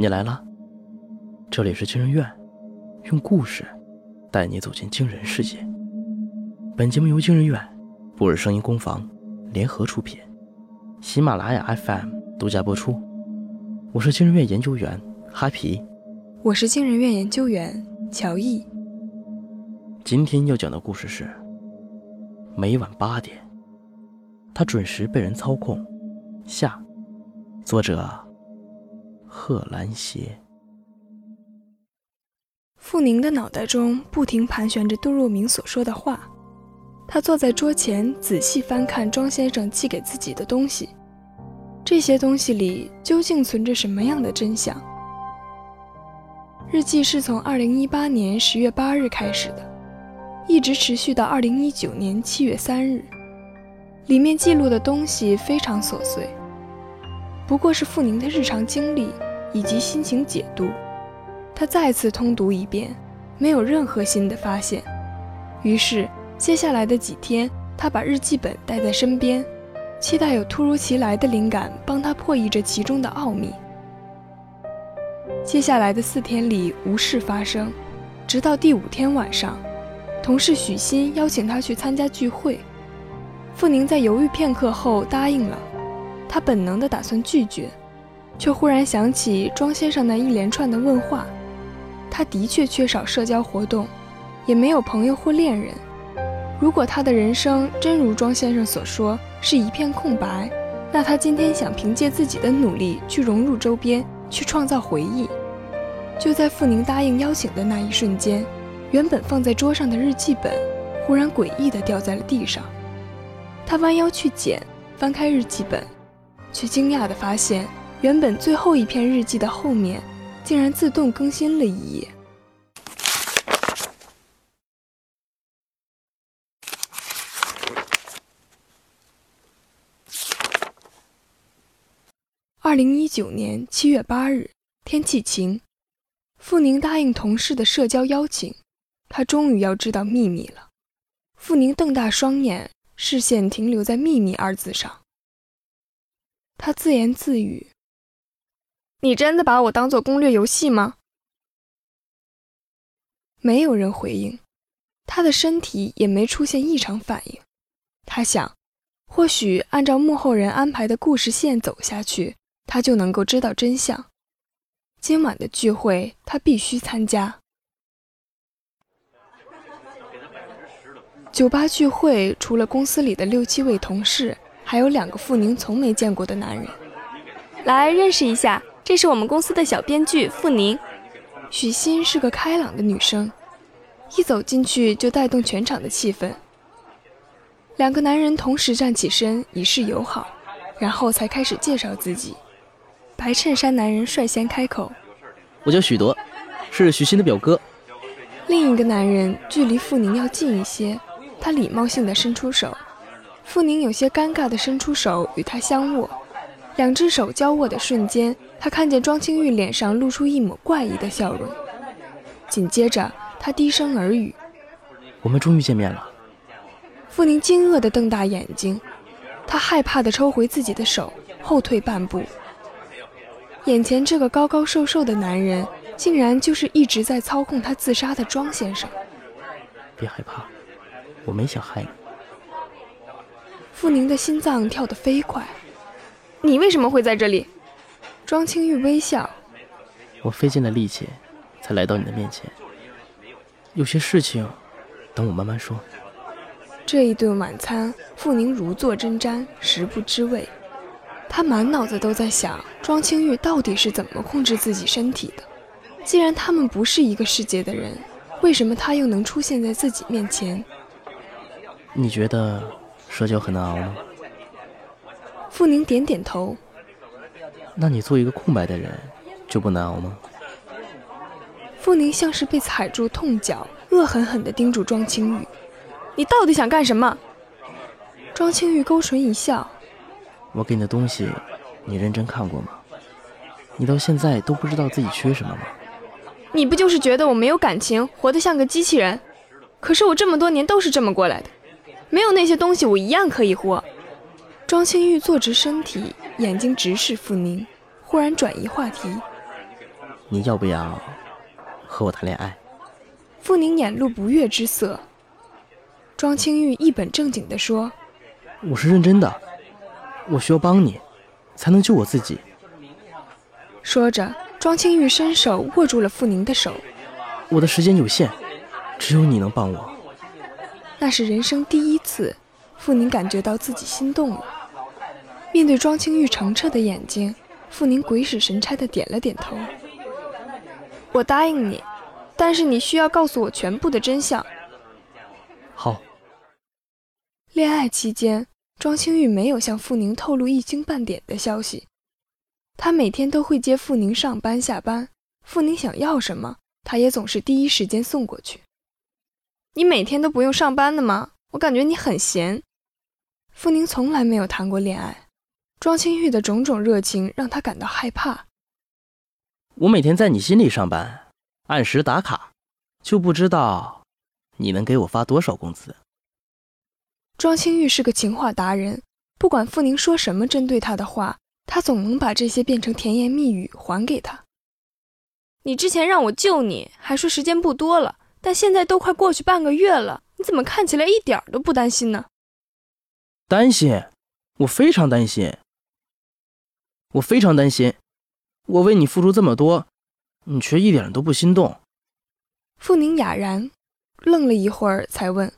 你来了，这里是惊人院，用故事带你走进惊人世界。本节目由惊人院、布尔声音工坊联合出品，喜马拉雅 FM 独家播出。我是惊人院研究员哈皮，我是惊人院研究员乔毅。今天要讲的故事是：每晚八点，他准时被人操控。下，作者。贺兰鞋。傅宁的脑袋中不停盘旋着杜若明所说的话，他坐在桌前仔细翻看庄先生寄给自己的东西，这些东西里究竟存着什么样的真相？日记是从二零一八年十月八日开始的，一直持续到二零一九年七月三日，里面记录的东西非常琐碎。不过是傅宁的日常经历以及心情解读，他再次通读一遍，没有任何新的发现。于是接下来的几天，他把日记本带在身边，期待有突如其来的灵感帮他破译着其中的奥秘。接下来的四天里无事发生，直到第五天晚上，同事许昕邀请他去参加聚会，傅宁在犹豫片刻后答应了。他本能的打算拒绝，却忽然想起庄先生那一连串的问话。他的确缺少社交活动，也没有朋友或恋人。如果他的人生真如庄先生所说是一片空白，那他今天想凭借自己的努力去融入周边，去创造回忆。就在傅宁答应邀请的那一瞬间，原本放在桌上的日记本忽然诡异地掉在了地上。他弯腰去捡，翻开日记本。却惊讶地发现，原本最后一篇日记的后面，竟然自动更新了一页。二零一九年七月八日，天气晴。傅宁答应同事的社交邀请，他终于要知道秘密了。傅宁瞪大双眼，视线停留在“秘密”二字上。他自言自语：“你真的把我当做攻略游戏吗？”没有人回应，他的身体也没出现异常反应。他想，或许按照幕后人安排的故事线走下去，他就能够知道真相。今晚的聚会，他必须参加。酒吧聚会，除了公司里的六七位同事。还有两个傅宁从没见过的男人，来认识一下，这是我们公司的小编剧傅宁。许昕是个开朗的女生，一走进去就带动全场的气氛。两个男人同时站起身以示友好，然后才开始介绍自己。白衬衫男人率先开口：“我叫许德，是许昕的表哥。”另一个男人距离傅宁要近一些，他礼貌性的伸出手。傅宁有些尴尬地伸出手与他相握，两只手交握的瞬间，他看见庄清玉脸上露出一抹怪异的笑容。紧接着，他低声耳语：“我们终于见面了。”傅宁惊愕地瞪大眼睛，他害怕地抽回自己的手，后退半步。眼前这个高高瘦瘦的男人，竟然就是一直在操控他自杀的庄先生。别害怕，我没想害你。傅宁的心脏跳得飞快。你为什么会在这里？庄清玉微笑。我费尽了力气，才来到你的面前。有些事情，等我慢慢说。这一顿晚餐，傅宁如坐针毡，食不知味。他满脑子都在想，庄清玉到底是怎么控制自己身体的？既然他们不是一个世界的人，为什么他又能出现在自己面前？你觉得？社交很难熬吗？傅宁点点头。那你做一个空白的人就不难熬吗？傅宁像是被踩住痛脚，恶狠狠地盯住庄清玉：“你到底想干什么？”庄清玉勾唇一笑：“我给你的东西，你认真看过吗？你到现在都不知道自己缺什么吗？你不就是觉得我没有感情，活得像个机器人？可是我这么多年都是这么过来的。”没有那些东西，我一样可以活。庄清玉坐直身体，眼睛直视傅宁，忽然转移话题：“你要不要和我谈恋爱？傅宁眼露不悦之色。庄清玉一本正经地说：“我是认真的，我需要帮你，才能救我自己。”说着，庄清玉伸手握住了傅宁的手。我的时间有限，只有你能帮我。那是人生第一次，傅宁感觉到自己心动了。面对庄清玉澄澈的眼睛，傅宁鬼使神差的点了点头。我答应你，但是你需要告诉我全部的真相。好。恋爱期间，庄清玉没有向傅宁透露一星半点的消息。他每天都会接傅宁上班下班，傅宁想要什么，他也总是第一时间送过去。你每天都不用上班的吗？我感觉你很闲。傅宁从来没有谈过恋爱，庄清玉的种种热情让他感到害怕。我每天在你心里上班，按时打卡，就不知道你能给我发多少工资。庄清玉是个情话达人，不管傅宁说什么针对他的话，他总能把这些变成甜言蜜语还给他。你之前让我救你，还说时间不多了，但现在都快过去半个月了，你怎么看起来一点都不担心呢？担心，我非常担心，我非常担心，我为你付出这么多，你却一点都不心动。傅宁哑然，愣了一会儿，才问。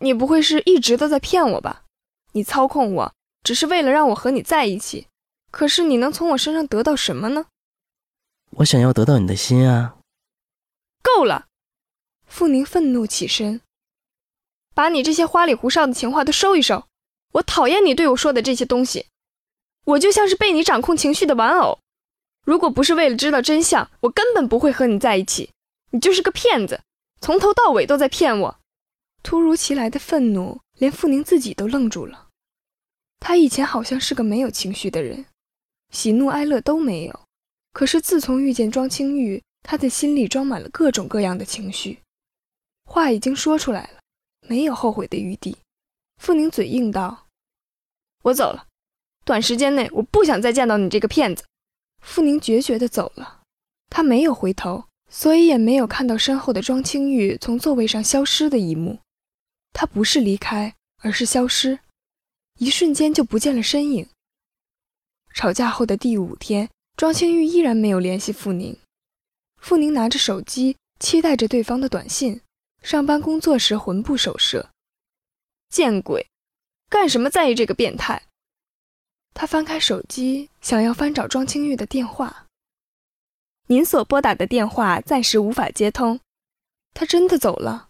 你不会是一直都在骗我吧？你操控我，只是为了让我和你在一起。可是你能从我身上得到什么呢？我想要得到你的心啊！够了！傅宁愤怒起身，把你这些花里胡哨的情话都收一收。我讨厌你对我说的这些东西。我就像是被你掌控情绪的玩偶。如果不是为了知道真相，我根本不会和你在一起。你就是个骗子，从头到尾都在骗我。突如其来的愤怒，连傅宁自己都愣住了。他以前好像是个没有情绪的人，喜怒哀乐都没有。可是自从遇见庄清玉，他的心里装满了各种各样的情绪。话已经说出来了，没有后悔的余地。傅宁嘴硬道：“我走了，短时间内我不想再见到你这个骗子。”傅宁决绝地走了，他没有回头，所以也没有看到身后的庄清玉从座位上消失的一幕。他不是离开，而是消失，一瞬间就不见了身影。吵架后的第五天，庄清玉依然没有联系傅宁。傅宁拿着手机，期待着对方的短信。上班工作时魂不守舍，见鬼！干什么在意这个变态？他翻开手机，想要翻找庄清玉的电话。您所拨打的电话暂时无法接通。他真的走了。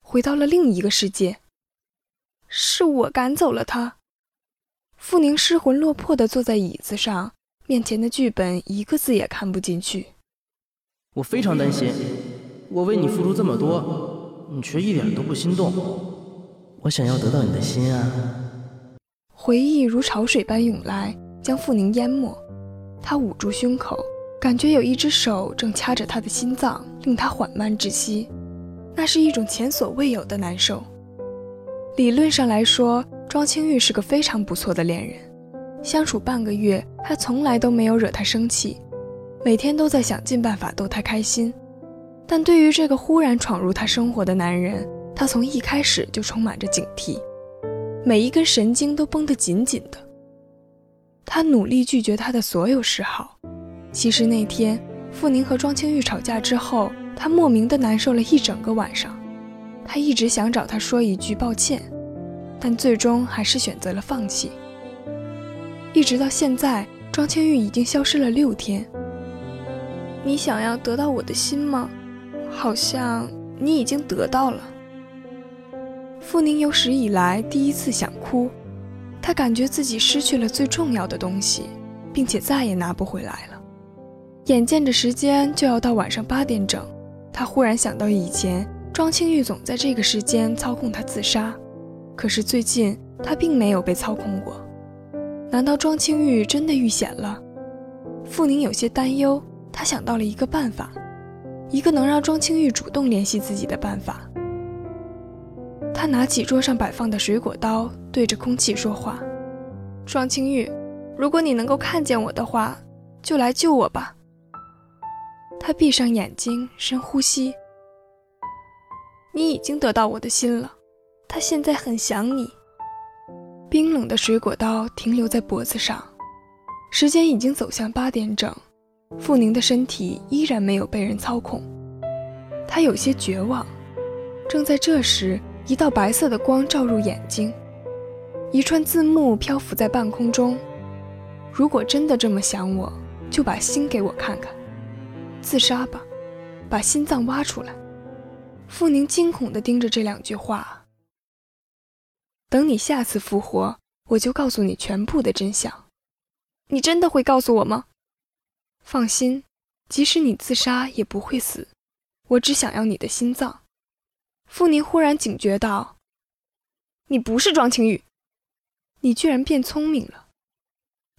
回到了另一个世界，是我赶走了他。傅宁失魂落魄地坐在椅子上，面前的剧本一个字也看不进去。我非常担心，我为你付出这么多，你却一点都不心动。我想要得到你的心啊！回忆如潮水般涌来，将傅宁淹没。他捂住胸口，感觉有一只手正掐着他的心脏，令他缓慢窒息。那是一种前所未有的难受。理论上来说，庄清玉是个非常不错的恋人，相处半个月，他从来都没有惹她生气，每天都在想尽办法逗她开心。但对于这个忽然闯入她生活的男人，他从一开始就充满着警惕，每一根神经都绷得紧紧的。他努力拒绝他的所有示好。其实那天，傅宁和庄清玉吵架之后。他莫名的难受了一整个晚上，他一直想找他说一句抱歉，但最终还是选择了放弃。一直到现在，庄清玉已经消失了六天。你想要得到我的心吗？好像你已经得到了。傅宁有史以来第一次想哭，他感觉自己失去了最重要的东西，并且再也拿不回来了。眼见着时间就要到晚上八点整。他忽然想到，以前庄清玉总在这个时间操控他自杀，可是最近他并没有被操控过。难道庄清玉真的遇险了？傅宁有些担忧。他想到了一个办法，一个能让庄清玉主动联系自己的办法。他拿起桌上摆放的水果刀，对着空气说话：“庄清玉，如果你能够看见我的话，就来救我吧。”他闭上眼睛，深呼吸。你已经得到我的心了，他现在很想你。冰冷的水果刀停留在脖子上，时间已经走向八点整，傅宁的身体依然没有被人操控，他有些绝望。正在这时，一道白色的光照入眼睛，一串字幕漂浮在半空中。如果真的这么想我，就把心给我看看。自杀吧，把心脏挖出来。傅宁惊恐地盯着这两句话。等你下次复活，我就告诉你全部的真相。你真的会告诉我吗？放心，即使你自杀也不会死。我只想要你的心脏。傅宁忽然警觉道：“你不是庄清玉，你居然变聪明了。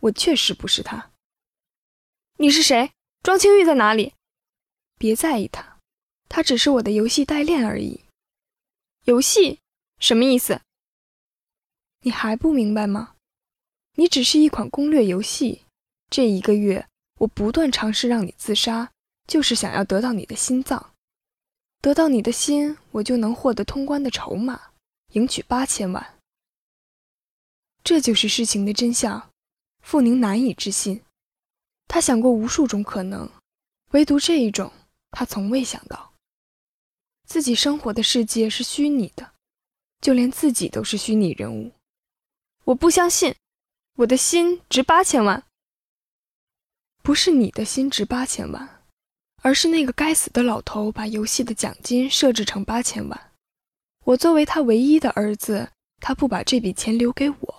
我确实不是他。你是谁？庄清玉在哪里？别在意他，他只是我的游戏代练而已。游戏？什么意思？你还不明白吗？你只是一款攻略游戏。这一个月，我不断尝试让你自杀，就是想要得到你的心脏。”得到你的心，我就能获得通关的筹码，赢取八千万。这就是事情的真相。傅宁难以置信，他想过无数种可能，唯独这一种，他从未想到。自己生活的世界是虚拟的，就连自己都是虚拟人物。我不相信，我的心值八千万。不是你的心值八千万。而是那个该死的老头把游戏的奖金设置成八千万。我作为他唯一的儿子，他不把这笔钱留给我，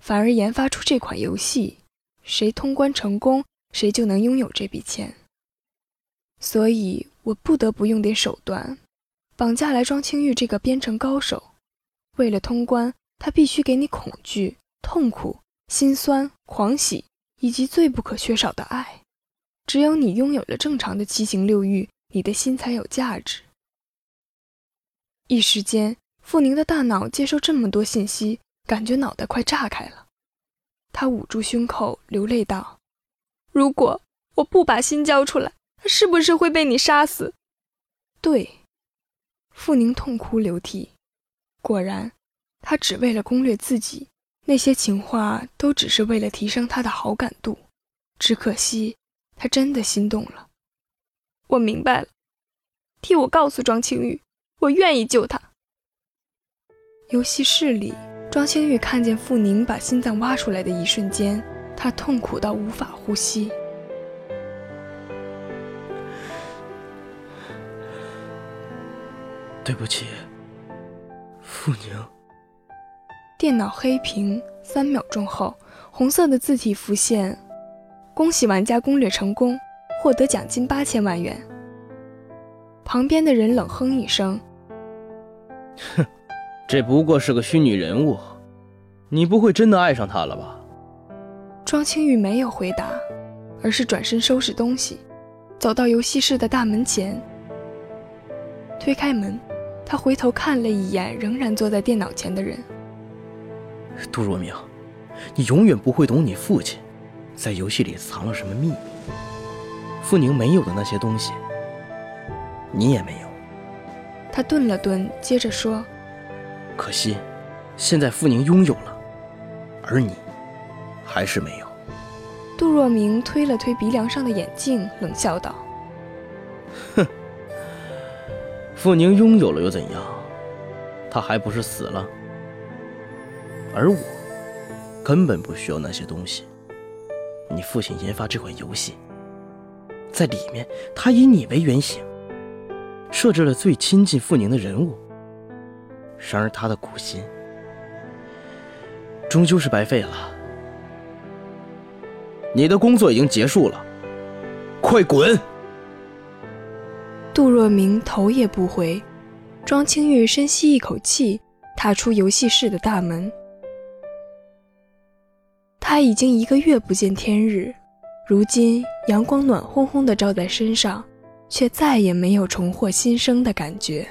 反而研发出这款游戏，谁通关成功，谁就能拥有这笔钱。所以我不得不用点手段，绑架来庄清玉这个编程高手。为了通关，他必须给你恐惧、痛苦、心酸、狂喜，以及最不可缺少的爱。只有你拥有了正常的七情六欲，你的心才有价值。一时间，傅宁的大脑接受这么多信息，感觉脑袋快炸开了。他捂住胸口，流泪道：“如果我不把心交出来，他是不是会被你杀死？”对，傅宁痛哭流涕。果然，他只为了攻略自己，那些情话都只是为了提升他的好感度。只可惜。他真的心动了，我明白了。替我告诉庄清玉，我愿意救他。游戏室里，庄清玉看见傅宁把心脏挖出来的一瞬间，他痛苦到无法呼吸。对不起，傅宁。电脑黑屏，三秒钟后，红色的字体浮现。恭喜玩家攻略成功，获得奖金八千万元。旁边的人冷哼一声：“哼，这不过是个虚拟人物，你不会真的爱上他了吧？”庄清玉没有回答，而是转身收拾东西，走到游戏室的大门前，推开门，他回头看了一眼仍然坐在电脑前的人。杜若明，你永远不会懂你父亲。在游戏里藏了什么秘密？傅宁没有的那些东西，你也没有。他顿了顿，接着说：“可惜，现在傅宁拥有了，而你还是没有。”杜若明推了推鼻梁上的眼镜，冷笑道：“哼，傅宁拥有了又怎样？他还不是死了？而我根本不需要那些东西。”你父亲研发这款游戏，在里面，他以你为原型，设置了最亲近傅宁的人物。然而，他的苦心终究是白费了。你的工作已经结束了，快滚！杜若明头也不回，庄清玉深吸一口气，踏出游戏室的大门。他已经一个月不见天日，如今阳光暖烘烘的照在身上，却再也没有重获新生的感觉。